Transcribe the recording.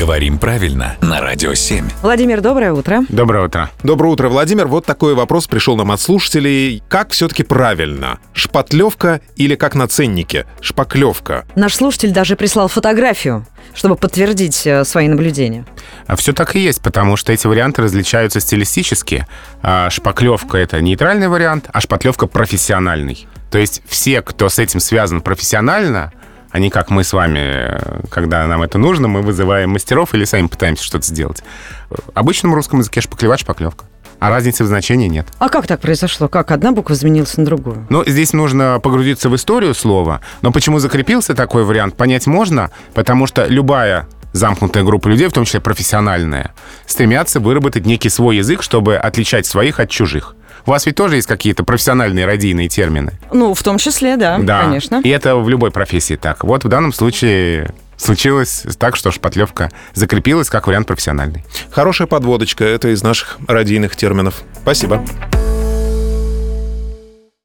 Говорим правильно на Радио 7. Владимир, доброе утро. Доброе утро. Доброе утро, Владимир. Вот такой вопрос пришел нам от слушателей. Как все-таки правильно? Шпатлевка или как на ценнике? Шпаклевка. Наш слушатель даже прислал фотографию, чтобы подтвердить э, свои наблюдения. А все так и есть, потому что эти варианты различаются стилистически. А шпаклевка — это нейтральный вариант, а шпатлевка — профессиональный. То есть все, кто с этим связан профессионально, а не как мы с вами, когда нам это нужно, мы вызываем мастеров или сами пытаемся что-то сделать. В обычном русском языке шпаклевать шпаклевка. А разницы в значении нет. А как так произошло? Как одна буква изменилась на другую? Ну, здесь нужно погрузиться в историю слова. Но почему закрепился такой вариант, понять можно, потому что любая замкнутая группа людей, в том числе профессиональная, стремятся выработать некий свой язык, чтобы отличать своих от чужих. У вас ведь тоже есть какие-то профессиональные радийные термины. Ну, в том числе, да, Да, конечно. И это в любой профессии так. Вот в данном случае случилось так, что шпатлевка закрепилась как вариант профессиональный. Хорошая подводочка. Это из наших радийных терминов. Спасибо.